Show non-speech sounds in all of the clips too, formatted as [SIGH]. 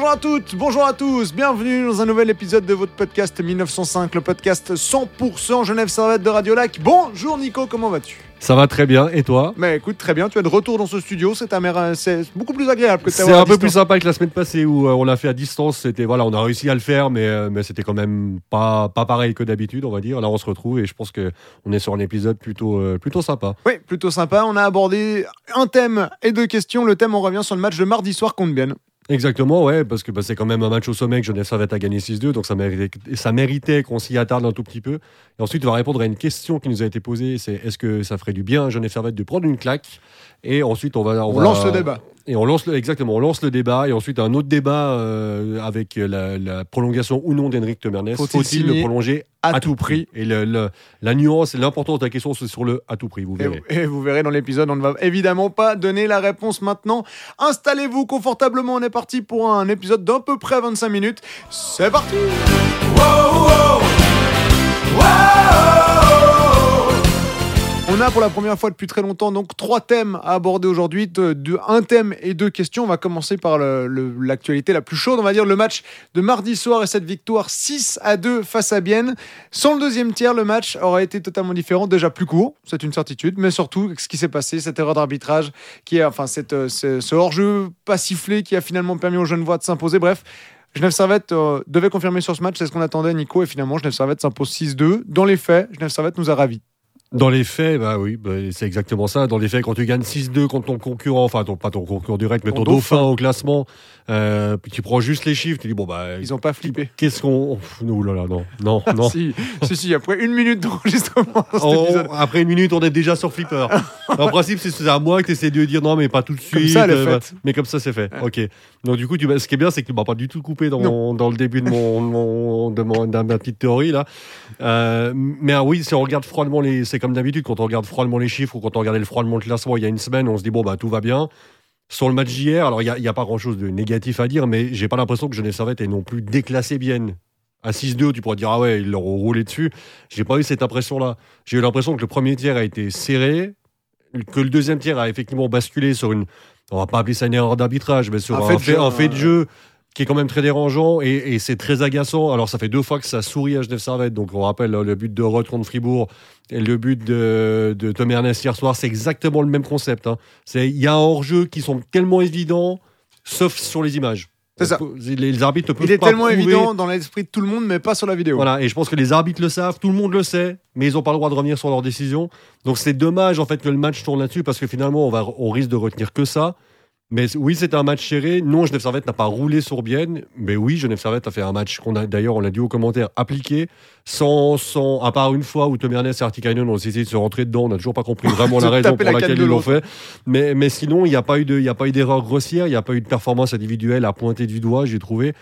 Bonjour à toutes, bonjour à tous, bienvenue dans un nouvel épisode de votre podcast 1905, le podcast 100% Genève Servette de Radio Lac. Bonjour Nico, comment vas-tu? Ça va très bien, et toi? Mais écoute, très bien, tu es de retour dans ce studio, c'est c'est beaucoup plus agréable que C'est un peu plus sympa que la semaine passée où euh, on l'a fait à distance. C'était voilà, on a réussi à le faire, mais, euh, mais c'était quand même pas, pas pareil que d'habitude, on va dire. Là, on se retrouve et je pense que on est sur un épisode plutôt, euh, plutôt sympa. Oui, plutôt sympa, on a abordé un thème et deux questions. Le thème, on revient sur le match de mardi soir contre Bienne. Exactement, ouais, parce que bah, c'est quand même un match au sommet que Genève Servette a gagné 6-2, donc ça méritait, ça méritait qu'on s'y attarde un tout petit peu. Et ensuite, on va répondre à une question qui nous a été posée, c'est est-ce que ça ferait du bien à Genève Servette de prendre une claque? Et ensuite, on va... On, va- lance le débat. Et on lance le, exactement, on lance le débat et ensuite un autre débat euh, avec la, la prolongation ou non d'Henrik Temernes. Faut-il le prolonger à à, tout tout prix, Et le- le- la nuance et l'importance de la question, c'est sur le à tout prix, vous verrez. et vous verrez dans l'épisode, on ne va évidemment pas donner la réponse maintenant. Installez-vous confortablement, on est parti pour un épisode d'à peu près 25 minutes. C'est parti On a pour la première fois depuis très longtemps donc trois thèmes à aborder aujourd'hui, de, un thème et deux questions. On va commencer par l'actualité la plus chaude, on va dire le match de mardi soir et cette victoire 6 à 2 face à Bienne. Sans le deuxième tiers, le match aurait été totalement différent, déjà plus court, c'est une certitude, mais surtout ce qui s'est passé, cette erreur d'arbitrage, qui est enfin euh, ce, hors-jeu pas sifflé qui a finalement permis aux jeunes voix de s'imposer. Bref. Genève Servette euh, devait confirmer sur ce match, c'est ce qu'on attendait, Nico, et finalement Genève Servette s'impose 6-2. Dans les faits, Genève Servette nous a ravis. Dans les faits, bah oui, bah, c'est exactement ça. Dans les faits, quand tu gagnes 6-2 contre ton concurrent, enfin ton, pas ton concurrent direct, mais Ton ton, dauphin. dauphin. au classement, euh, puis tu prends juste les chiffres, tu dis bon bah Ils ont pas flippé. qu'est-ce qu'on, nous là là non non [LAUGHS] non. si, si, si, après une minute d'enregistrement On- après une minute, on est déjà sur Flipper. [LAUGHS] en principe, c'est à moi que tu essaies de dire non, mais pas tout de suite. Comme ça, elle est euh, faite. mais comme ça, c'est fait. Ok. Donc, du coup, tu, vas- ce qui est bien, c'est que tu m'as pas du tout coupé dans, mon- dans le début de, mon, mon- de, mon- de ma petite théorie. là. Euh, mais ah oui, si on regarde froidement les. Comme d'habitude, quand on regarde froidement les chiffres ou quand on regardait le froidement le classement il y a une semaine, on se dit bon, bah tout va bien. Sur le match d'hier, alors il n'y a, pas grand chose de négatif à dire, mais j'ai pas l'impression que Genève Servette ait non plus déclassé bien. À 6-2, tu pourrais dire, ah ouais, ils leur ont roulé dessus. J'ai pas eu cette impression-là. J'ai eu l'impression que le premier tiers a été serré, que le deuxième tiers a effectivement basculé sur une. On va pas appeler ça une erreur d'arbitrage, mais sur Un un, fait de fait, jeu, un fait de jeu qui est quand même très dérangeant et, et c'est très agaçant. Alors, ça fait deux fois que ça sourit à Genève Servette. Donc, on rappelle euh, le but de Roth contre Fribourg et le but de, de Tom Ernest hier soir. C'est exactement le même concept. hein. Il y a un hors-jeu qui sont tellement évidents, sauf sur les images. C'est ça. Les, arbitres ne peuvent Il est pas tellement prouver- évident dans l'esprit de tout le monde, mais pas sur la vidéo. voilà, et je pense que les arbitres le savent, tout le monde le sait, mais ils n'ont pas le droit de revenir sur leurs décisions. Donc c'est dommage en fait que le match tourne là-dessus parce que finalement on, va, on risque de retenir que ça. Mais oui, c'était un match serré. Non, Genève Servette n'a pas roulé sur Bienne. Mais oui, Genève Servette a fait un match qu'on a d'ailleurs, on l'a dit aux commentaires, appliqué, sans, sans, à part une fois où Tom Ernest et Artikainen ont essayé de se rentrer dedans. On n'a toujours pas compris vraiment [LAUGHS] la raison pour la laquelle ils l'ont fait. Mais, mais sinon, il n'y a pas eu de- il y a pas eu d'erreur grossière, il n'y a pas eu de performance individuelle à pointer du doigt, j'ai trouvé.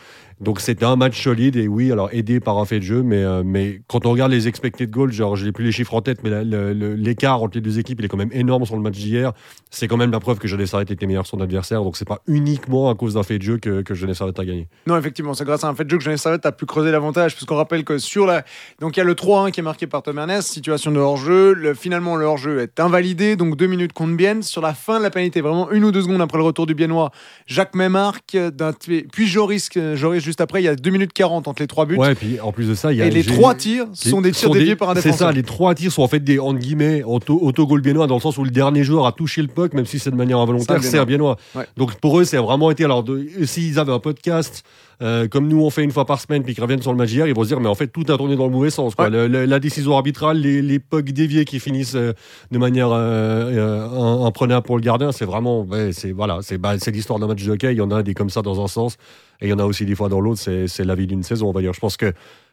Donc c'était un match solide et oui, alors aidé par un fait de jeu, mais, euh, mais quand on regarde les expected goals, genre je n'ai plus les chiffres en tête, mais l'écart entre les deux équipes, il est quand même énorme sur le match d'hier. C'est quand même la preuve que Genève Servette était meilleur son adversaire, donc c'est pas uniquement à cause d'un fait de jeu que, que Genève Servette a gagné. Non, effectivement, c'est grâce à un fait de jeu que Genève Servette a pu creuser l'avantage, puisqu'on rappelle que sur la. Donc il y a le 3-1 qui est marqué par Tom Ernest, situation de hors-jeu. Le- Finalement, le hors-jeu est invalidé, donc deux minutes contre Bienne. Sur la fin de la pénalité, vraiment une ou deux secondes après le retour du Biennois, Jacques Mémarque, puis Joris, euh, Joris juste après, il y a 2 minutes 40 entre les trois buts. Ouais, et puis en plus de ça, il y a et les trois tirs sont des tirs déviés par un C'est défenseur. ça, les trois tirs sont en fait des entre guillemets auto, autogol biennois dans le sens où le dernier joueur a touché le puck, même si c'est de manière involontaire, C'est un c'est biennois. Ouais. Donc pour eux, c'est vraiment été. Alors, de- s'ils avaient un podcast euh, comme nous on fait une fois par semaine, puis qu'ils reviennent sur le match d'hier, ils vont se dire mais en fait tout a tourné dans le mauvais sens. quoi. Ouais. Le- le- la décision arbitrale, les, les pucks déviés qui finissent euh, de manière euh, euh, imprenable pour le gardien, c'est vraiment, ouais, c'est voilà, c'est bah, l'histoire d'un match de hockey. Il y en a des comme ça dans un sens, et il y en a aussi des fois dans l'autre. C'est c'est la vie d'une saison, on va dire. Je pense que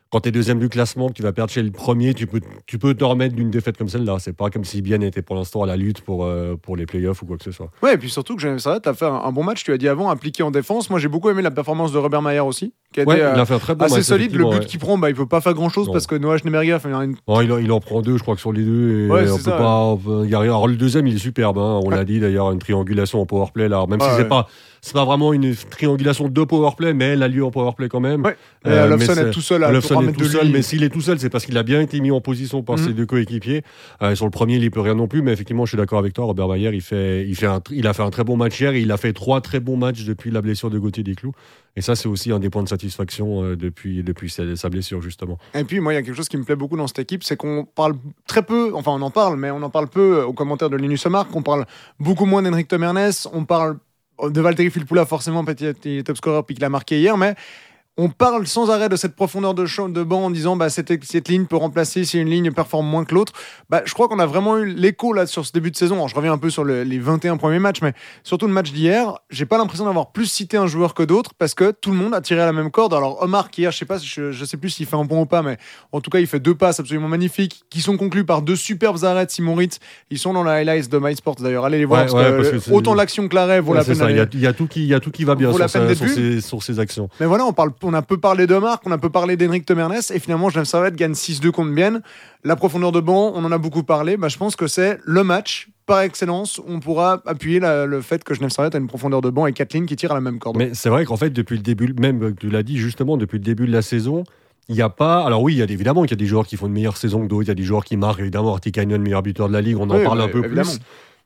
quand tu es deuxième du classement, que tu vas perdre chez le premier, tu peux, tu peux te remettre d'une défaite comme celle-là. C'est pas comme si Bien était pour l'instant à la lutte pour, euh, pour les playoffs ou quoi que ce soit. Ouais, et puis surtout que Genève Servette a fait un, un bon match, tu as dit avant, appliqué en défense. Moi, j'ai beaucoup aimé la performance de Robert Mayer aussi, qui a Ouais, été il a fait un très bon assez match, solide. Le but ouais. qu'il prend, bah, il peut pas faire grand chose Non. parce que Noah Schneeberger a fait une. Il, en- il en prend deux, je crois que sur les deux. Et Ouais, on peut ça, pas. Alors, le deuxième, il est superbe. hein, on Ouais. l'a dit d'ailleurs, une triangulation en powerplay. Là. Même si ouais. c'est pas, c'est pas vraiment une triangulation de powerplay, mais elle a lieu en powerplay quand même. Ouais. Euh, est tout seul à Olofsson tout est tout de seul, mais s'il est tout seul, c'est parce qu'il a bien été mis en position par ses deux coéquipiers. Euh, sur le premier, il peut rien non plus, mais effectivement, je suis d'accord avec toi. Robert Mayer, il, fait, il, fait un, il a fait un très bon match hier et il a fait trois très bons matchs depuis la blessure de Gauthier Desclous. Et ça, c'est aussi un des points de satisfaction euh, depuis, depuis sa, blessure, justement. Et puis, moi, il y a quelque chose qui me plaît beaucoup dans cette équipe, c'est qu'on parle très peu, enfin, on en parle, mais on en parle peu aux commentaires de Linus Omar, qu'on parle beaucoup moins d'Henrik Tomernes, on parle de Valtteri Filppula, forcément, petit top scorer, puis qu'il a marqué hier, mais on parle sans arrêt de cette profondeur de, de banc en disant bah, cette, cette ligne peut remplacer si une ligne performe moins que l'autre. Bah, je crois qu'on a vraiment eu l'écho là sur ce début de saison. je reviens un peu sur les 21 premiers matchs, mais surtout le match d'hier, j'ai pas l'impression d'avoir plus cité un joueur que d'autres parce que tout le monde a tiré à la même corde. Alors Omar qui hier, je sais pas, je, je sais plus s'il fait un bon ou pas, mais en tout cas il fait deux passes absolument magnifiques qui sont conclues par deux superbes arrêts de Simon Ritz. Ils sont dans la highlights de MySports d'ailleurs. Allez les voir parce que autant l'action que l'arrêt vaut la peine. Il y, a tout qui, il y a tout qui va bien sur, sa, sur, ses, sur, ses, actions. Mais voilà, on parle, on a peu parlé de on a peu parlé d'Henrik Temernes, et finalement, Genève Servette gagne 6-2 contre Bienne. La profondeur de banc, on en a beaucoup parlé. Bah, je pense que c'est le match par excellence, on pourra appuyer le fait que Genève Servette a une profondeur de banc et Kathleen qui tire à la même corde. Mais c'est vrai qu'en fait, depuis le début, même tu l'as dit justement, depuis le début de la saison, il n'y a pas. Alors oui, il y a évidemment qu'il y a des joueurs qui font une meilleure saison que d'autres. Il y a des joueurs qui marquent évidemment. Artikainen, meilleur buteur de la ligue, on en parle un peu plus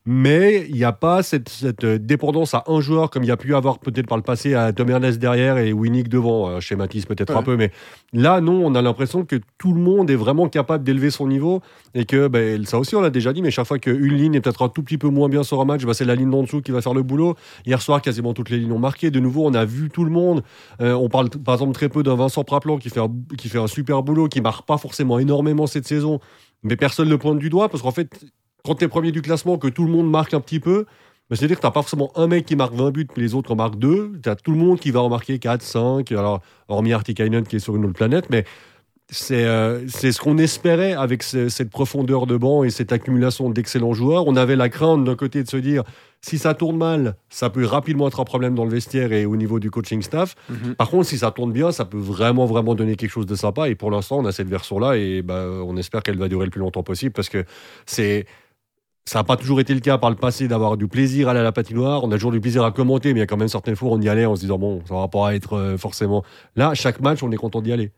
mais il n'y a pas cette, euh, dépendance à un joueur comme il y a pu avoir peut-être par le passé à Tom Ernest derrière et Winnick devant, euh, schématise peut-être un peu, mais là non, on a l'impression que tout le monde est vraiment capable d'élever son niveau et que ben, ça aussi on l'a déjà dit, mais chaque fois qu'une ligne est peut-être un tout petit peu moins bien sur un match, ben, c'est la ligne d'en dessous qui va faire le boulot. Hier soir, quasiment toutes les lignes ont marqué. De nouveau, on a vu tout le monde. Euh, on parle par exemple très peu d'un Vincent Praplan qui fait, un, qui fait un super boulot, qui marque pas forcément énormément cette saison, mais personne ne le pointe du doigt parce qu'en fait quand tu es premier du classement, que tout le monde marque un petit peu, ben, c'est-à-dire que tu n'as pas forcément un mec qui marque 20 buts, puis les autres en marquent 2. Tu as tout le monde qui va en marquer 4, 5, alors, hormis Artikainen qui est sur une autre planète, mais c'est euh, ce qu'on espérait avec cette profondeur de banc et cette accumulation d'excellents joueurs. On avait la crainte d'un côté de se dire si ça tourne mal, ça peut rapidement être un problème dans le vestiaire et au niveau du coaching staff. Mhm. Par contre, si ça tourne bien, ça peut vraiment, vraiment donner quelque chose de sympa. Et pour l'instant, on a cette version-là et bah, on espère qu'elle va durer le plus longtemps possible parce que c'est ça n'a pas toujours été le cas par le passé d'avoir du plaisir à aller à la patinoire. On a toujours du plaisir à commenter, mais il y a quand même certaines fois où on y allait en se disant bon, ça va pas être euh, forcément. Là, chaque match, on est content d'y aller.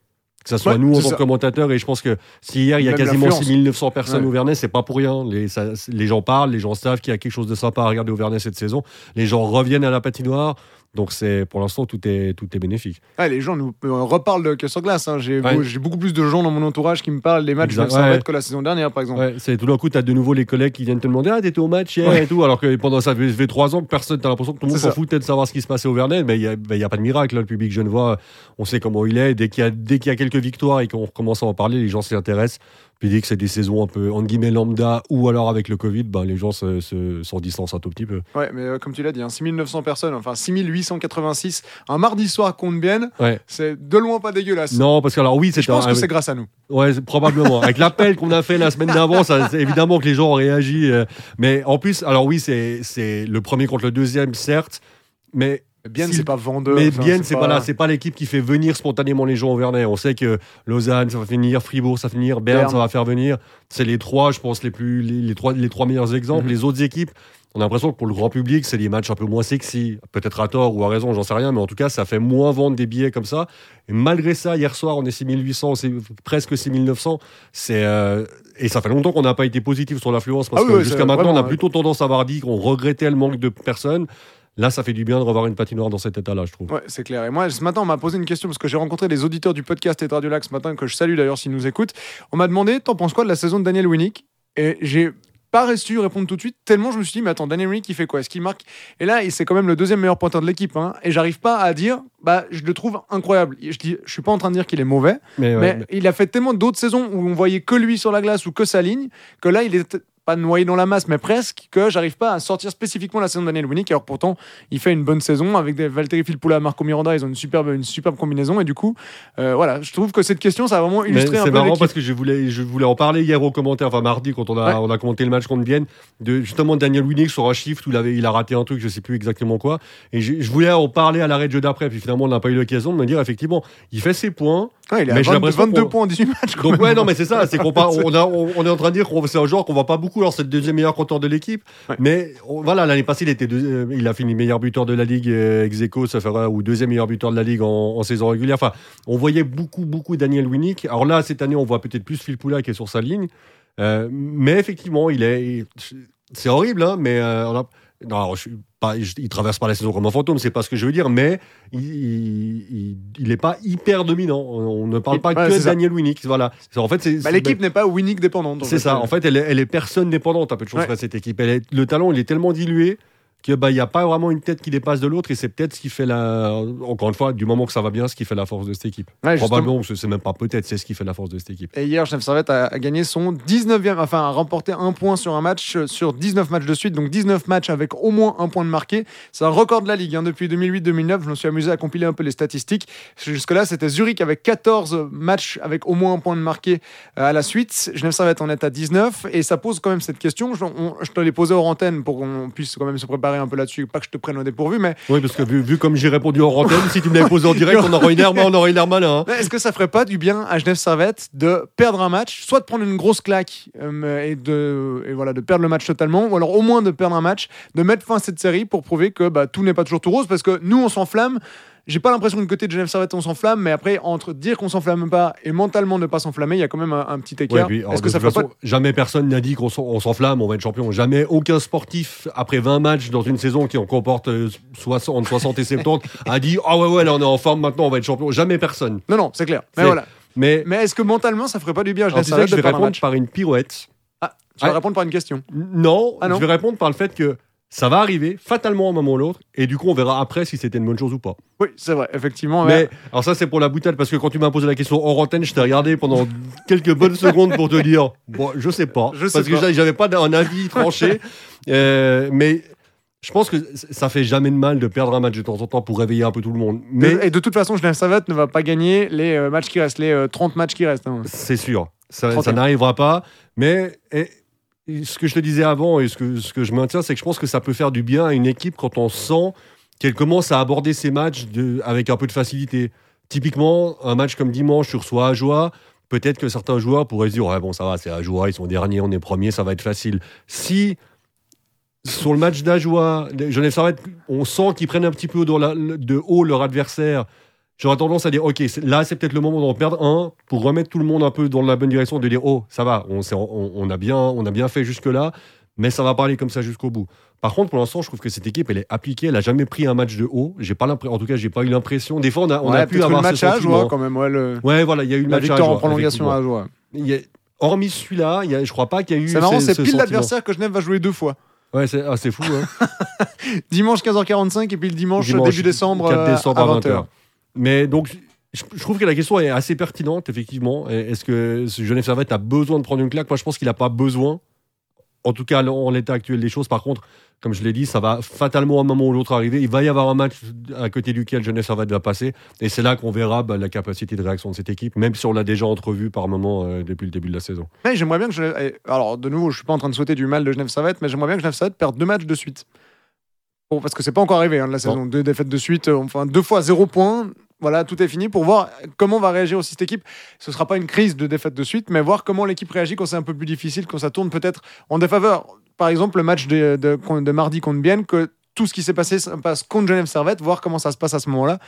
Que ce soit nous en tant que commentateurs, et je pense que si hier il y a quasiment 6900 personnes au Vernet, c'est pas pour rien. Les, les gens parlent, les gens savent qu'il y a quelque chose de sympa à regarder au Vernet cette saison. Les gens reviennent à la patinoire. Donc c'est pour l'instant tout est tout est bénéfique. les gens nous reparlent de que sur glace. Hein. J'ai beaucoup plus de gens dans mon entourage qui me parlent des matchs de que la saison dernière par exemple. c'est tout d'un coup tu as de nouveau les collègues qui viennent te demander ah t'étais au match hier et tout alors que pendant ça fait trois ans que personne t'as l'impression que tout le monde s'en foutait de savoir ce qui se passait au Vernet mais il y, a, ben, a pas de miracle le public genevois on sait comment il est dès qu'il y a dès qu'il y a quelques victoires et qu'on recommence à en parler les gens s'y intéressent puis dès que c'est des saisons un peu, entre guillemets, lambda ou alors avec le Covid, ben, les gens se, se, s'en distancent un tout petit peu. Ouais, mais euh, comme tu l'as dit, hein, 6900 personnes, enfin 6886, un mardi soir contre Bienne, ouais. c'est de loin pas dégueulasse. Non, parce que alors oui, c'est. Je pense que c'est grâce à nous. Ouais, probablement. avec l'appel qu'on a fait la semaine d'avant, ça, évidemment que les gens ont réagi. Euh, mais en plus, alors oui, c'est, c'est le premier contre le deuxième, certes, mais Bien, c'est pas vendeur. Mais bien, c'est pas, là, c'est pas l'équipe qui fait venir spontanément les gens au Vernet. On sait que Lausanne, ça va finir, Fribourg, ça va finir, Berne, ça va faire venir. C'est les trois, je pense, les plus, les, trois, les trois meilleurs exemples. Mhm. Les autres équipes, on a l'impression que pour le grand public, c'est des matchs un peu moins sexy. Peut-être à tort ou à raison, j'en sais rien, mais en tout cas, ça fait moins vendre des billets comme ça. Et malgré ça, hier soir, on est 6800, c'est presque 6900. C'est, euh, et ça fait longtemps qu'on n'a pas été positif sur l'affluence parce ah que jusqu'à maintenant, on a plutôt tendance à avoir dit qu'on regrettait le manque de personnes. Là, ça fait du bien de revoir une patinoire dans cet état-là, je trouve. Ouais, c'est clair. Et moi, ce matin, on m'a posé une question parce que j'ai rencontré des auditeurs du podcast et de Radio Lac ce matin, que je salue d'ailleurs s'ils nous écoutent. On m'a demandé T'en penses quoi de la saison de Daniel Winnick Et j'ai pas reçu répondre tout de suite, tellement je me suis dit, mais attends, Daniel Winnick, il fait quoi? Est-ce qu'il marque? Et là, c'est quand même le deuxième meilleur pointeur de l'équipe. Hein, et j'arrive pas à dire, bah, je le trouve incroyable. Je, dis, je suis pas en train de dire qu'il est mauvais, mais, il a fait tellement d'autres saisons où on voyait que lui sur la glace ou que sa ligne, que là, il est pas noyé dans la masse, mais presque, que j'arrive pas à sortir spécifiquement la saison de Daniel Winnick. Alors pourtant, il fait une bonne saison avec des Valtteri Filppula, Marco Miranda, ils ont une superbe, une superbe combinaison. Et du coup, euh, voilà, je trouve que cette question, ça a vraiment illustré un peu. C'est marrant parce que je voulais, je voulais en parler hier au commentaire, enfin mardi, quand on a, on a commenté le match contre Vienne, de justement Daniel Winnick sur un chiffre où il, avait, il a raté un truc, je sais plus exactement quoi. Et je, voulais en parler à l'arrêt de jeu d'après, puis finalement, on n'a pas eu l'occasion de me dire, effectivement, il fait ses points. il a 22 points en 18 matchs. Donc, ouais, non, mais c'est ça, c'est qu'on [LAUGHS] on, on, est en train de dire que c'est un joueur qu'on voit pas beaucoup. Alors, c'est le deuxième meilleur compteur de l'équipe. Mais voilà, l'année passée, il, était euh, il a fini meilleur buteur de la Ligue euh, ex aequo, ça fera, ou deuxième meilleur buteur de la Ligue en, saison régulière. Enfin, on voyait beaucoup, beaucoup Daniel Winnick. Alors là, cette année, on voit peut-être plus Phil Poula qui est sur sa ligne. Euh, mais effectivement, il est. C'est horrible, hein, mais non, je suis pas, je- il traverse pas la saison comme un fantôme, c'est pas ce que je veux dire, mais il, il, il est pas hyper dominant. On ne parle pas ouais, que de. Daniel Winnick. Voilà. En fait, Bah, L'équipe n'est pas Winnick dépendante. en c'est ça. En fait, elle est, elle est personne dépendante un peu de choses Ouais. cette équipe. Elle est- le talent, il est tellement dilué que bah il y a pas vraiment une tête qui dépasse de l'autre et c'est peut-être ce qui fait la encore une fois du moment que ça va bien ce qui fait la force de cette équipe Ouais, probablement parce que c'est même pas peut-être c'est ce qui fait la force de cette équipe Et hier, Genève Servette a, a gagné son 19e, enfin a remporté un point sur un match euh, sur 19 matchs de suite, donc 19 matchs avec au moins un point de marqué. C'est un record de la Ligue hein, depuis 2008-2009. Je me suis amusé à compiler un peu les statistiques. Jusque-là, c'était Zurich avec 14 matchs avec au moins un point de marqué euh, à la suite. Genève Servette en est à 19 et ça pose quand même cette question. Je, on- je te l'ai posée hors antenne pour qu'on puisse quand même se préparer un peu là-dessus, pas que je te prenne au dépourvu, mais oui parce que vu, vu comme j'ai répondu en antenne si tu me l'avais posé en direct on aurait une air on aurait une air malin hein. Est-ce que ça ferait pas du bien à Genève Servette de perdre un match, soit de prendre une grosse claque euh, et de et voilà de perdre le match totalement, ou alors au moins de perdre un match, de mettre fin à cette série pour prouver que bah, tout n'est pas toujours tout rose, parce que nous on s'enflamme. J'ai pas l'impression que du côté de Genève Servette on s'enflamme, mais après entre dire qu'on s'enflamme pas et mentalement ne pas s'enflammer, il y a quand même un, un petit Ouais, écart. alors, Est-ce que ça ferait pas façon, jamais personne n'a dit qu'on s'en- on s'enflamme, on va être champion. Jamais aucun sportif, après 20 matchs dans une saison qui en comporte euh, 60, entre 60 et 70, a dit Ah ouais, ouais, là on est en forme maintenant, on va être champion. Jamais personne. Non non, c'est clair. Mais voilà. Mais Mais est-ce que mentalement ça ferait pas du bien je vais un répondre par une pirouette. Ah, tu vas Ouais. répondre par une question. Non, Ah non je vais répondre par le fait que ça va arriver fatalement à un moment ou l'autre, et du coup on verra après si c'était une bonne chose ou pas. Oui, c'est vrai, effectivement. Mais ouais. alors ça c'est pour la boutade parce que quand tu m'as posé la question hors antenne, je t'ai regardé pendant [LAUGHS] quelques bonnes secondes pour te dire bon, je sais pas, Je sais parce que pas. j'a- j'avais pas un avis tranché, [LAUGHS] Euh, mais je pense que ça fait jamais de mal de perdre un match de temps en temps pour réveiller un peu tout le monde. Mais Et de toute façon, Genève Servette ne va pas gagner les euh, matchs qui restent, les euh, 30 matchs qui restent. hein. c'est sûr, ça, 31. ça n'arrivera pas. Mais ce que je te disais avant et ce que, ce que je maintiens, c'est que je pense que ça peut faire du bien à une équipe quand on sent qu'elle commence à aborder ses matchs avec un peu de facilité. Typiquement, un match comme dimanche sur soit à joie, peut-être que certains joueurs pourraient se dire ouais bon ça va c'est à joie, ils sont derniers, on est premiers, ça va être facile. Si sur le match d'Ajoie, on sent qu'ils prennent un petit peu de haut leur adversaire. J'aurais tendance à dire, ok, là c'est peut-être le moment d'en perdre un pour remettre tout le monde un peu dans la bonne direction, de dire, oh, ça va, on, s'est- on- on a, bien, on a bien fait jusque-là, mais ça va pas aller comme ça jusqu'au bout. Par contre, pour l'instant, je trouve que cette équipe, elle est appliquée, elle a jamais pris un match de haut. J'ai pas l'impression, en tout cas, j'ai pas eu l'impression. Des fois, on a, on Ouais, a pu avoir le match ce à. Ajoie quand même. Ouais, le- Ouais, voilà, il y a eu le match à victoire en prolongation à. Il y a- Hormis celui-là, il y a- je crois pas qu'il y a eu. C'est marrant, ce- c'est ce pile l'adversaire que Genève va jouer deux fois. Ouais, c'est ah, fou. Hein. [LAUGHS] Dimanche 15h45 et puis le dimanche, Dimanche, début décembre, 4 euh, décembre à à 20h. 20h. Mais donc, je, je trouve que la question est assez pertinente, effectivement. Est-ce que ce Genève Servette a besoin de prendre une claque? Moi, je pense qu'il n'a pas besoin. En tout cas, en l'état actuel des choses. Par contre, comme je l'ai dit, ça va fatalement à un moment ou l'autre arriver. Il va y avoir un match à côté duquel Genève Servette va passer. Et c'est là qu'on verra bah, la capacité de réaction de cette équipe, même si on l'a déjà entrevue par moment euh, depuis le début de la saison. Ouais, j'aimerais bien que eh, Alors, de nouveau, je suis pas en train de souhaiter du mal de Genève Servette, mais j'aimerais bien que Genève Servette perde deux matchs de suite. Bon, parce que c'est pas encore arrivé hein, de la saison. Deux défaites de suite, euh, enfin deux fois zéro point. Voilà, tout est fini pour voir comment va réagir aussi cette équipe. Ce sera pas une crise de défaite de suite, mais voir comment l'équipe réagit quand c'est un peu plus difficile, quand ça tourne peut-être en défaveur. Par exemple, le match de, de, de mardi contre Bienne, que tout ce qui s'est passé se passe contre Genève Servette, voir comment ça se passe à ce moment-là.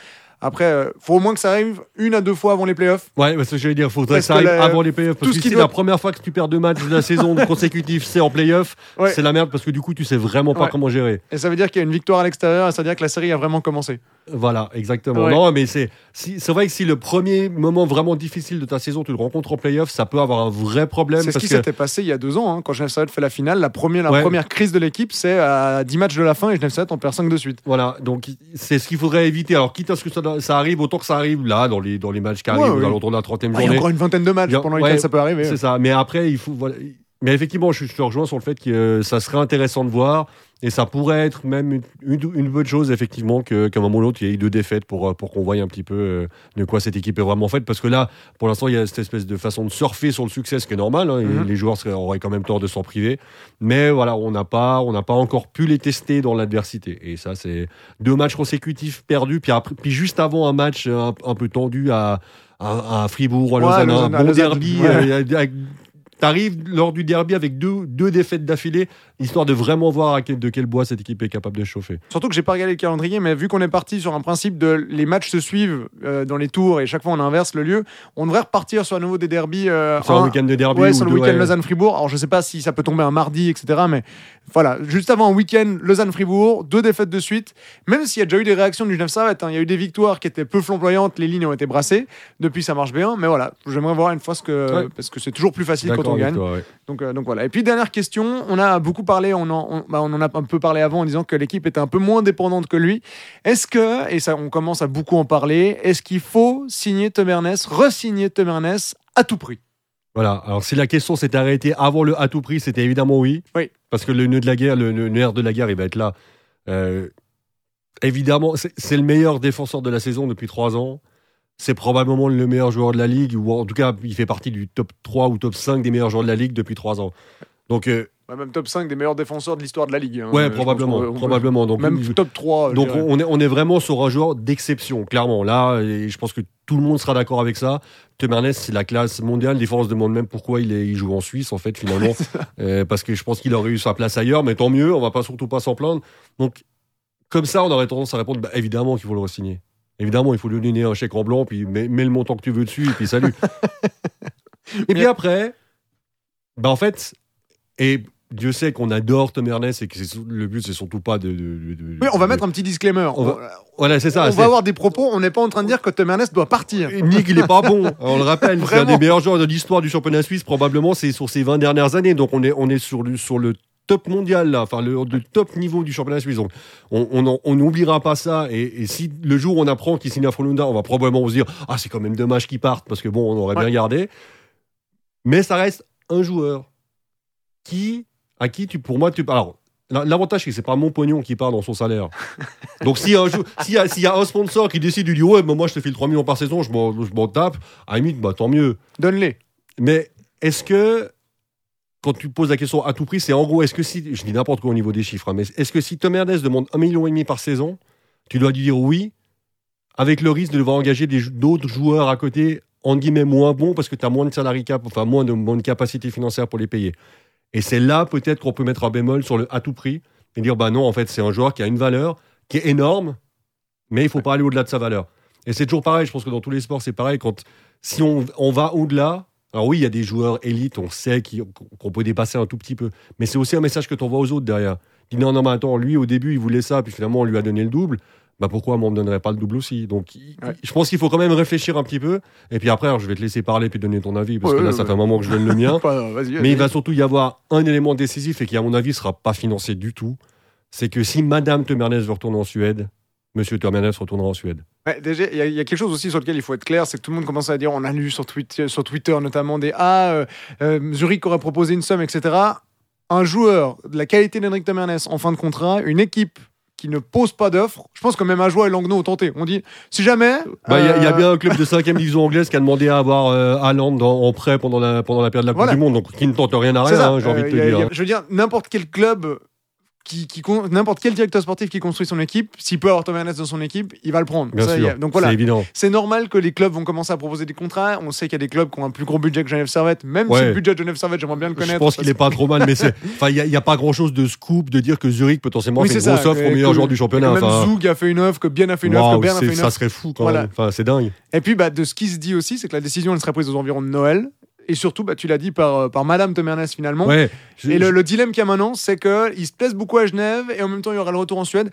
Après, euh, faut au moins que ça arrive une à deux fois avant les playoffs. Ouais, parce que j'allais dire, il faudrait que ça arrive la- avant les playoffs. Parce tout ce que qui si doit- la première fois que tu perds deux matchs de la saison consécutive, c'est en playoff, Ouais. c'est la merde parce que du coup, tu sais vraiment pas Ouais. comment gérer. Et ça veut dire qu'il y a une victoire à l'extérieur, et ça veut dire que la série a vraiment commencé. Voilà, exactement. Ouais. Non, mais c'est si, c'est vrai que si le premier moment vraiment difficile de ta saison, tu le rencontres en playoff, ça peut avoir un vrai problème. C'est ce qui que s'était passé il y a deux ans, hein, quand Genève Servette fait la finale. La première, la première crise de l'équipe, c'est à 10 matchs de la fin et Genève Servette en perd 5 de suite. Voilà, donc c'est ce qu'il faudrait éviter. Alors, quitte à ce que ça, ça arrive, autant que ça arrive là, dans les, dans les matchs qui Ouais, arrivent, oui. dans la 30e Ah, il y a journée. encore une vingtaine de matchs a- pendant ouais, lesquels ça peut arriver. C'est ça. Mais après, il faut. Voilà. Mais effectivement, je, te rejoins sur le fait que euh, ça serait intéressant de voir. Et ça pourrait être même une, une- une bonne chose, effectivement, qu'à un moment ou l'autre, il y ait eu deux défaites pour, euh, pour qu'on voie un petit peu euh, de quoi cette équipe est vraiment faite. Parce que là, pour l'instant, il y a cette espèce de façon de surfer sur le succès, ce qui est normal. hein, Mhm. Les joueurs auraient quand même tort de s'en priver. Mais voilà, on n'a pas, on n'a pas encore pu les tester dans l'adversité. Et ça, c'est deux matchs consécutifs perdus. Puis, après, puis juste avant un match un, un peu tendu à, à, à Fribourg, à Ouais, Lausanne, Lausanne, un bon derby. ouais. euh, avec- t'arrives lors du derby avec deux, deux défaites d'affilée, histoire de vraiment voir à quel- de quel bois cette équipe est capable de chauffer. Surtout que j'ai pas regardé le calendrier, mais vu qu'on est parti sur un principe de les matchs se suivent euh, dans les tours et chaque fois on inverse le lieu, on devrait repartir sur à nouveau des derbies. euh, Sur un week-end de derby Ouais, ou sur le week-end ouais. Lausanne-Fribourg. Alors, je sais pas si ça peut tomber un mardi, etc. Mais voilà, juste avant un week-end Lausanne-Fribourg, deux défaites de suite. Même s'il y a déjà eu des réactions du Genève Servette, hein, il y a eu des victoires qui étaient peu flamboyantes, les lignes ont été brassées. Depuis, ça marche bien. Mais voilà, j'aimerais voir une fois ce que. Ouais. Parce que c'est toujours plus facile quand D'accord on avec gagne. toi, ouais. Donc, euh, donc voilà. Et puis, dernière question. On a beaucoup parlé, on en, on, bah, on en a un peu parlé avant en disant que l'équipe était un peu moins dépendante que lui. Est-ce que, et ça, on commence à beaucoup en parler, est-ce qu'il faut signer Tom Ernest, re-signer Tom Ernest à tout prix? Voilà. Alors, si la question s'est arrêtée avant le à tout prix, c'était évidemment oui. Oui. Parce que le nœud de la guerre, le, le nerf de la guerre, il va être là. Euh, évidemment, c'est le meilleur défenseur de la saison depuis trois ans. C'est probablement le meilleur joueur de la ligue, ou en tout cas, il fait partie du top 3 ou top 5 des meilleurs joueurs de la ligue depuis trois ans. Donc, euh, Ouais, Même top 5 des meilleurs défenseurs de l'histoire de la Ligue. hein. ouais, Euh, probablement. on peut- probablement. Donc, Même il- top 3. je Donc on est, on est vraiment sur un joueur d'exception, clairement. Là, et je pense que tout le monde sera d'accord avec ça. Tom Ernest, c'est la classe mondiale. Des fois, on se demande même pourquoi il, est, il joue en Suisse, en fait, finalement. [LAUGHS] Euh, parce que je pense qu'il aurait eu sa place ailleurs, mais tant mieux, on va pas surtout pas s'en plaindre. Donc, comme ça, on aurait tendance à répondre, bah, évidemment qu'il faut le re-signer. Évidemment, il faut lui donner un chèque en blanc, puis mets, mets le montant que tu veux dessus, et puis salut. [LAUGHS] et puis après, bah, en fait, et Dieu sait qu'on adore Tom Ernest et que le but, c'est surtout pas de. de- de- de- Oui, on va de- mettre un petit disclaimer. On va- Voilà, c'est ça. on va avoir des propos. On n'est pas en train de dire que Tom Ernest doit partir. ni qu'il est pas bon. [LAUGHS] On le rappelle, c'est un des meilleurs joueurs de l'histoire du championnat suisse, probablement, c'est sur ces 20 dernières années. Donc on est, on est sur, le, sur le top mondial, là, enfin le, le top niveau du championnat suisse. Donc on n'oubliera pas ça. Et, et si le jour on apprend qu'il signe à Frolunda, on va probablement se dire Ah, c'est quand même dommage qu'il parte, parce que bon, on aurait Ouais. bien gardé. Mais ça reste un joueur qui, à qui tu, pour moi, tu. Alors, la- L'avantage, c'est que c'est pas mon pognon qui part dans son salaire. [LAUGHS] Donc, s'il y, a un jou- s'il y, a- un sponsor qui décide de dire Ouais, mais moi, je te file 3 millions par saison, je m'en je m'en tape, à la limite, bah, tant mieux. Donne-les. Mais est-ce que, quand tu poses la question à tout prix, c'est en gros, est-ce que si, je dis n'importe quoi au niveau des chiffres, hein, mais est-ce que si Tom Ernest demande 1,5 million par saison, tu dois lui dire oui, avec le risque de devoir engager d'autres joueurs à côté, en guillemets, moins bons, parce que tu as moins de salarié cap, enfin, moins de, moins de capacité financière pour les payer. Et c'est là, peut-être, qu'on peut mettre un bémol sur le à tout prix, et dire, bah non, en fait, c'est un joueur qui a une valeur, qui est énorme, mais il faut pas aller au-delà de sa valeur. Et c'est toujours pareil, je pense que dans tous les sports, c'est pareil, quand, si on, on va au-delà, alors oui, il y a des joueurs élites, on sait qu'on peut dépasser un tout petit peu, mais c'est aussi un message que tu envoies aux autres derrière. Dis non, non, mais attends, lui au début il voulait ça, puis finalement on lui a donné le double. Bah pourquoi moi on me donnerait pas le double aussi? Donc il- Ouais. je pense qu'il faut quand même réfléchir un petit peu. Et puis après, alors, je vais te laisser parler puis donner ton avis, parce Ouais, que là ouais, ça fait un moment que je donne le mien. [LAUGHS] Pas-. Mais il va surtout y avoir un élément décisif et qui, à mon avis, sera pas financé du tout. C'est que si Madame Temernes veut retourner en Suède, Monsieur Temernes retournera en Suède. Ouais, déjà, il y, a- il y a quelque chose aussi sur lequel il faut être clair, c'est que tout le monde commence à dire, on a lu sur Twitter, sur Twitter notamment des Ah, euh, euh, Zurich aurait proposé une somme, etc. Un joueur de la qualité d'Henrik Temernes en fin de contrat, une équipe qui ne pose pas d'offre, je pense que même Ajoie et Langnau ont tenté. On dit, si jamais. Bah, Il y, a- il y a euh, bien un club de 5 division anglaise qui a demandé à avoir euh, Haaland en prêt pendant la, pendant la période de la Coupe Voilà. du Monde, donc qui ne tente rien à rien, hein, j'ai envie de Euh, te a- dire. a- je veux dire, n'importe quel club. Qui, n'importe quel directeur sportif qui construit son équipe, s'il peut avoir Tom Ernest dans son équipe, il va le prendre. Bien Ça, a- donc voilà, c'est normal que les clubs vont commencer à proposer des contrats. On sait qu'il y a des clubs qui ont un plus gros budget que Genève Servette. Même si le budget de Genève Servette, j'aimerais bien le connaître. Je pense qu'il parce est pas trop mal, mais [LAUGHS] il n'y a, pas grand chose de scoop de dire que Zurich potentiellement Oui, fait une ça, grosse offre au meilleur que- joueur du championnat. que Même Enfin, Zoug a fait une offre, que Bien a fait une offre, que Bern a fait une ça offre. serait fou quand Voilà. même. Enfin, c'est dingue. Et puis, bah, de ce qui se dit aussi, c'est que la décision, elle serait prise aux environs de Noël. Et surtout, bah, tu l'as dit par, euh, par Madame Temernes finalement. Ouais. Je- Et le, je- le dilemme qu'il y a maintenant, c'est qu'il se plaise beaucoup à Genève et en même temps, il y aura le retour en Suède.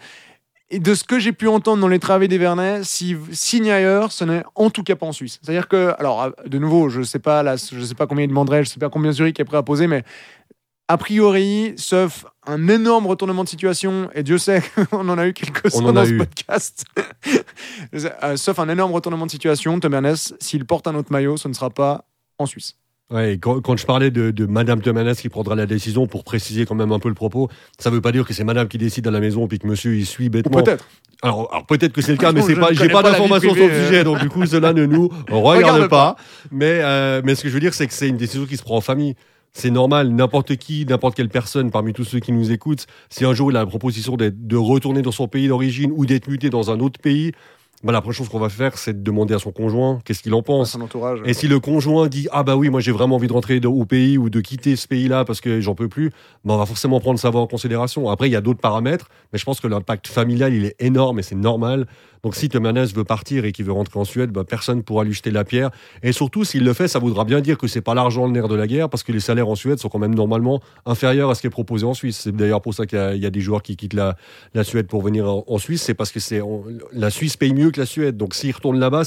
Et de ce que j'ai pu entendre dans les travaux des Vernets, s'il signe ailleurs, ce n'est en tout cas pas en Suisse. C'est-à-dire que, alors, de nouveau, je sais pas, là, je sais pas combien il demanderait, je sais pas combien Zurich est prêt à poser, mais a priori, sauf un énorme retournement de situation, et Dieu sait qu'on [LAUGHS] en a eu quelques-uns dans ce eu. podcast, [LAUGHS] Euh, sauf un énorme retournement de situation, Tom Ernest, s'il porte un autre maillot, ce ne sera pas en Suisse. Ouais, quand, quand je parlais de, de Madame Temernes qui prendra la décision pour préciser quand même un peu le propos, ça veut pas dire que c'est Madame qui décide à la maison puis que Monsieur il suit bêtement. peut-être. Alors, alors peut-être que c'est le cas, mais Je c'est ne pas, j'ai pas d'informations sur le euh. sujet, donc du coup cela ne nous [LAUGHS] regarde, Regarde pas. Mais euh, mais ce que je veux dire, c'est que c'est une décision qui se prend en famille. C'est normal, n'importe qui, n'importe quelle personne parmi tous ceux qui nous écoutent, si un jour il a la proposition de retourner dans son pays d'origine ou d'être muté dans un autre pays, bah, la prochaine chose qu'on va faire, c'est de demander à son conjoint qu'est-ce qu'il en à pense. son entourage. Et si le conjoint dit ah bah oui moi j'ai vraiment envie de rentrer au pays ou de quitter ce pays-là parce que j'en peux plus, bah on va forcément prendre sa voix en considération. Après il y a d'autres paramètres, mais je pense que l'impact familial il est énorme et c'est normal. Donc si Temernes veut partir et qu'il veut rentrer en Suède, bah, personne ne pourra lui jeter la pierre. Et surtout s'il le fait, ça voudra bien dire que c'est pas l'argent le nerf de la guerre parce que les salaires en Suède sont quand même normalement inférieurs à ce qui est proposé en Suisse. C'est d'ailleurs pour ça qu'il y a- des joueurs qui quittent la, Suède pour venir en, Suisse, c'est parce que c'est la Suisse paye mieux que la Suède. Donc s'il retourne là-bas,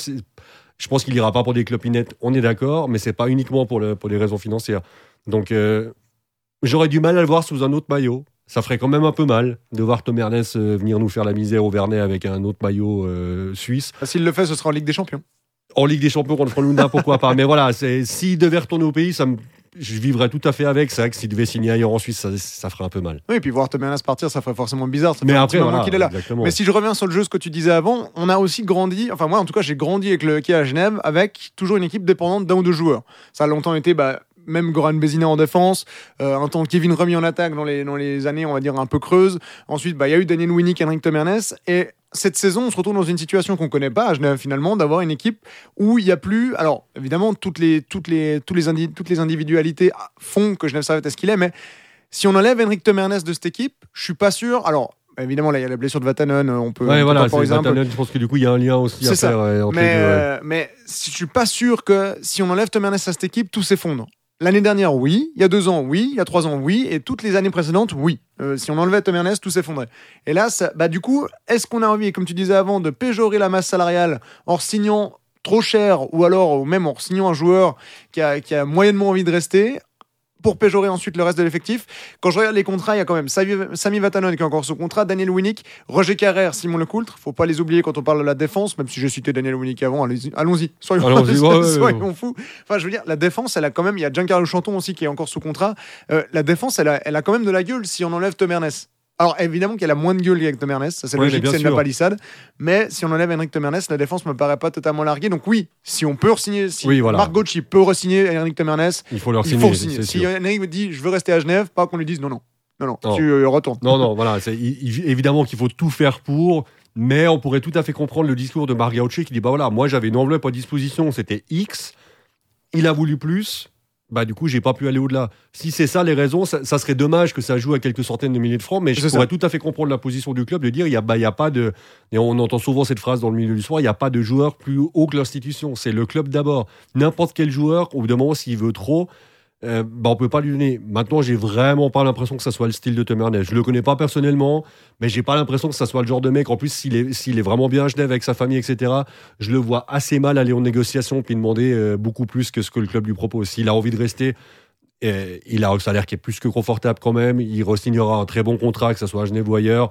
je pense qu'il ira pas pour des clopinettes, on est d'accord, mais c'est pas uniquement pour, le, pour des raisons financières. Donc euh, j'aurais du mal à le voir sous un autre maillot. Ça ferait quand même un peu mal de voir Tom Ernest euh, venir nous faire la misère au Vernet avec un autre maillot euh, suisse. Ah, S'il le fait, ce sera en Ligue des Champions. En Ligue des Champions contre Lunda, pourquoi pas. Mais voilà, s'il devait retourner au pays, ça me- je vivrais tout à fait avec. C'est vrai que s'il devait signer ailleurs en Suisse, ça, ça ferait un peu mal. Oui, et puis voir Temernes partir, ça ferait forcément bizarre. Ça Mais après, voilà, qu'il est là. exactement. Mais si je reviens sur le jeu, ce que tu disais avant, on a aussi grandi, enfin moi en tout cas j'ai grandi avec le hockey à Genève avec toujours une équipe dépendante d'un ou deux joueurs. Ça a longtemps été bah, même Goran Bézina en défense, euh, un temps Kevin Remy en attaque dans les, dans les années on va dire un peu creuses. Ensuite bah, il y a eu Daniel Winnick et Henrik Temernes et cette saison on se retrouve dans une situation qu'on connaît pas à Genève finalement d'avoir une équipe où il y a plus alors évidemment toutes les toutes les les indi- toutes les individualités font que Genève Servette est ce qu'il est mais si on enlève Henrik Temernes de cette équipe, je suis pas sûr. Alors, évidemment, là, il y a la blessure de Vatanen, on peut, on Ouais, peut voilà. Vatanen, je pense que du coup, il y a un lien aussi à ça. faire euh, entre Mais, les deux. ouais. euh, mais si- je suis pas sûr que si on enlève Temernes à cette équipe, tout s'effondre. L'année dernière, oui. Il y a deux ans, oui. Il y a trois ans, oui. Et toutes les années précédentes, oui. Euh, si on enlevait Temernes, tout s'effondrait. Et là, bah, du coup, est-ce qu'on a envie, comme tu disais avant, de péjorer la masse salariale en signant trop cher ou alors ou même en signant un joueur qui a moyennement envie de rester pour péjorer ensuite le reste de l'effectif. Quand je regarde les contrats, il y a quand même Sami, Vatanen qui est encore sous contrat, Daniel Winnick, Roger Carrère, Simon Lecoultre. Faut pas les oublier quand on parle de la défense, même si j'ai cité Daniel Winnick avant. Allons-y, soyons, Allons-y, ouais, ouais, soyons ouais. fous. Enfin, je veux dire, la défense, elle a quand même. Il y a Giancarlo Chanton aussi qui est encore sous contrat. Euh, la défense, elle a, elle a quand même de la gueule si on enlève Tom Ernest. Alors évidemment qu'elle a moins de gueule qu'avec Tom Ernest, ça c'est Ouais, logique, c'est une palissade. Mais si on enlève Henrik Tom Ernest, la défense me paraît pas totalement larguée. Donc oui, si on peut re-signer, si Oui, voilà. Marc Gauthier peut re-signer Henrik Tom Ernest, Il faut leur il signer. faut signer. c'est Si. Henrik me dit je veux rester à Genève, pas qu'on lui dise non, non. Non, non, Non. tu euh, retournes. Non, non, voilà. il- évidemment qu'il faut tout faire pour, mais on pourrait tout à fait comprendre le discours de Marc Gaucher qui dit bah voilà, moi j'avais une enveloppe à disposition, c'était X, il a voulu plus, bah du coup j'ai pas pu aller au-delà. Si c'est ça les raisons, ça, ça serait dommage que ça joue à quelques centaines de milliers de francs, mais je pourrais ça. tout à fait comprendre la position du club de dire il y a, bah, il y a pas de. Et on entend souvent cette phrase dans le milieu du soir il n'y a pas de joueur plus haut que l'institution, c'est le club d'abord. N'importe quel joueur, au bout d'un moment, s'il veut trop, euh, bah, on peut pas lui donner. Maintenant, j'ai vraiment pas l'impression que ça soit le style de Tom Ernest. Je le connais pas personnellement, mais j'ai pas l'impression que ça soit le genre de mec. En plus, s'il est, s'il est vraiment bien à Genève avec sa famille, etc., je le vois assez mal aller en négociation puis demander euh, beaucoup plus que ce que le club lui propose. S'il a envie de rester, il a un salaire qui est plus que confortable quand même. Il re-signera un très bon contrat, que ce soit à Genève ou ailleurs.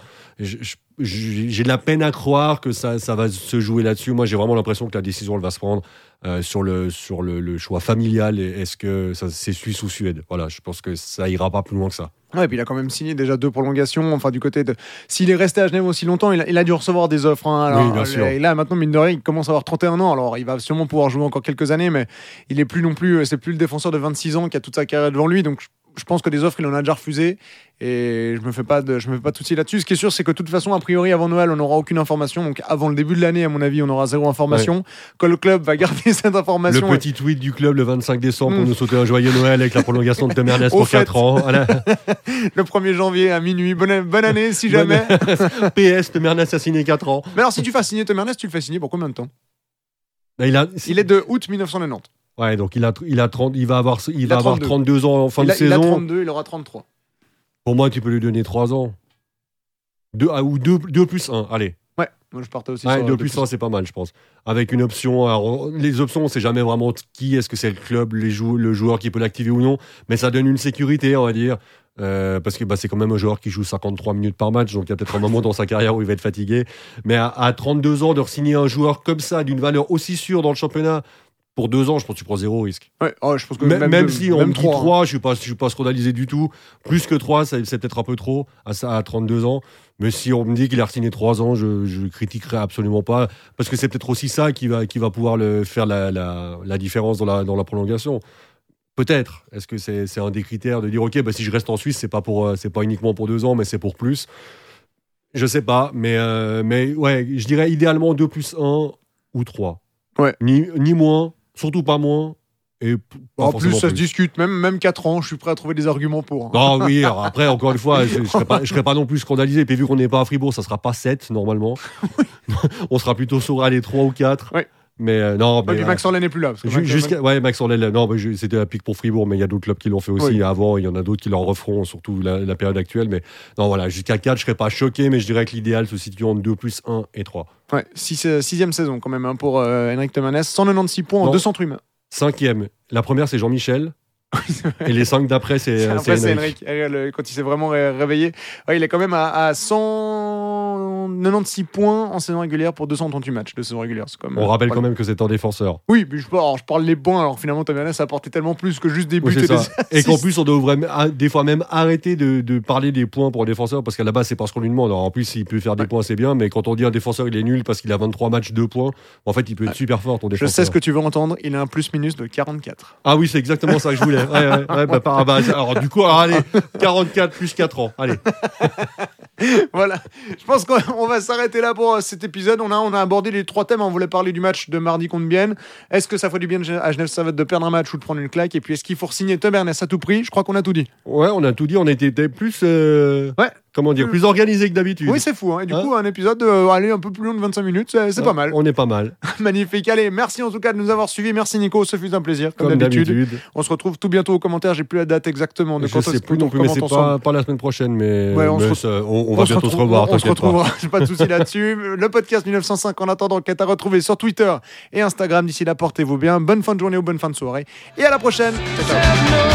J'ai de la peine à croire que ça, va se jouer là-dessus. Moi, j'ai vraiment l'impression que la décision, va se prendre euh, sur, le, choix familial. Est-ce que c'est Suisse ou Suède Voilà, je pense que ça ira pas plus loin que ça. Ouais, et puis il a quand même signé déjà deux prolongations. Enfin, du côté de. S'il est resté à Genève aussi longtemps, il a, il a dû recevoir des offres. hein. Alors, Oui, bien sûr. Et là, maintenant, mine de rien, il commence à avoir 31 ans. Alors, il va sûrement pouvoir jouer encore quelques années, mais il est plus non plus. C'est plus le défenseur de 26 ans qui a toute sa carrière devant lui. Donc, je, pense que des offres, il en a déjà refusé. Et je me fais pas de, je me fais pas de soucis là-dessus. Ce qui est sûr, c'est que de toute façon, a priori, avant Noël, on n'aura aucune information. Donc, avant le début de l'année, à mon avis, on aura zéro information. Que le club va garder [LAUGHS] cette Le information. petit tweet du club le 25 décembre pour Mm. nous souhaiter un joyeux Noël avec la prolongation de [LAUGHS] Au pour fait. 4 ans. Voilà. [LAUGHS] Le 1er janvier à minuit. Bonne, bonne année, si jamais. PS, Tom Ernest a signé 4 ans. Mais alors, si tu fais signer Tom Ernest, tu le fais signer pour combien de temps? Bah, Il, a, Il est de août 1990. Ouais, donc il a, il a 30, il va avoir, il Il va avoir 32. 32 ans en fin il, de a, il a saison. 32, il aura 33. Pour moi, tu peux lui donner 3 ans. Deux, ah, ou 2 plus 1, allez. Ouais, moi je partais aussi Ouais, sur 2 plus 1, c'est pas mal, je pense. Avec une option. alors, les options, on sait jamais vraiment qui. Est-ce que c'est le club, les jou- le joueur qui peut l'activer ou non. Mais ça donne une sécurité, on va dire. Euh, parce que bah, c'est quand même un joueur qui joue 53 minutes par match, donc il y a peut-être un moment dans sa carrière où il va être fatigué. Mais à, à 32 ans, de signer un joueur comme ça, d'une valeur aussi sûre dans le championnat, pour 2 ans, je pense que tu prends zéro risque. Ouais, oh, je pense que Même, même, même deux- si on me dit trois, hein. 3, je suis pas, je suis pas scandalisé du tout. Plus que 3, c'est peut-être un peu trop à, à 32 ans. Mais si on me dit qu'il a signé 3 ans, je, je critiquerai absolument pas. Parce que c'est peut-être aussi ça qui va, qui va pouvoir le, faire la, la, la différence dans la, dans la prolongation. Peut-être. Est-ce que c'est c'est un des critères de dire, OK, bah, si je reste en Suisse, c'est pas, pour, euh, pas uniquement pour 2 ans, mais c'est pour plus Je sais pas, mais, euh, mais ouais, je dirais idéalement 2 plus 1 ou 3. Ouais. Ni, ni moins, surtout pas moins. Et En plus, ça se discute, même, même 4 ans, je suis prêt à trouver des arguments pour. Non, oui, alors [LAUGHS] après, encore une fois, je ne serais, pas- je serais pas non plus scandalisé. Puis vu qu'on n'est pas à Fribourg, ça sera pas 7 normalement. [LAUGHS] [LAUGHS] On sera plutôt sur les 3 ou 4. Ouais. Mais euh, non, mais, euh, Max Orlen n'est plus là. parce que ju- Max- jusqu'à- ouais, Max non, c'était un pic pour Fribourg, mais il y a d'autres clubs qui l'ont fait aussi Oui. avant. Il y en a d'autres qui l'en referont, surtout la, la période actuelle. Mais non, voilà, jusqu'à 4, je serais pas choqué, mais je dirais que l'idéal se situe entre 2 plus 1 et 3. Ouais, six- euh, sixième saison quand même hein, pour euh, Henrik Temanès. 196 points en Non. 238 matchs. Cinquième, la première, c'est Jean-Michel. [LAUGHS] et les 5 d'après, c'est Après, c'est c'est Henrik. Henrik, euh, le- quand il s'est vraiment ré- réveillé. Ouais, il est quand même à, à 196 points en saison régulière pour 238 matchs de saison régulière. Même- On rappelle pas- quand même que c'est un défenseur. Oui, puis je, parle- alors, je parle les points. Alors finalement, Temanès a apporté tellement plus que juste des buts Oui, et Et qu'en plus, on devrait ah, des fois même arrêter de, de parler des points pour un défenseur, parce qu'à la base, c'est parce qu'on lui demande. Alors, en plus, s'il peut faire des Ouais. points, c'est bien, mais quand on dit un défenseur, il est nul parce qu'il a 23 matchs, 2 points, en fait, il peut être super fort, ton Je sais ce que tu veux entendre. Il a un plus-minus de 44. Ah oui, c'est exactement ça que je voulais. Ouais, bah, par- bah, alors, du coup, alors, allez, 44 plus 4 ans. Allez. [LAUGHS] voilà. Je pense qu'on [LAUGHS] on va s'arrêter là pour euh, cet épisode. On a, on a abordé les trois thèmes. On voulait parler du match de mardi contre Bienne. Est-ce que ça fait du bien à Genève Servette de perdre un match ou de prendre une claque? Et puis, est-ce qu'il faut signer à tout prix Je crois qu'on a tout dit. Ouais, on a tout dit, on était était plus. euh, Ouais. Comment dire, plus organisé que d'habitude. Oui, c'est fou. hein. Et du Hein coup, un épisode de aller un peu plus long de 25 minutes, c'est pas mal. On est pas mal, [LAUGHS] Magnifique. Allez, merci en tout cas de nous avoir suivis. Merci Nico, ce fut un plaisir, comme, comme d'habitude. On se retrouve tout bientôt aux commentaires. J'ai plus la date exactement de Je quand sais plus non plus, mais c'est pas, pas la semaine prochaine, mais, Ouais, on mais se on, on va bientôt se retrouve- revoir. On se retrouvera. Pas de souci là-dessus. [LAUGHS] Le podcast 1905 en attendant qu'est à retrouver sur Twitter et Instagram. D'ici là, portez-vous bien. Bonne fin de journée ou bonne fin de soirée. Et à la prochaine. Ciao, ciao.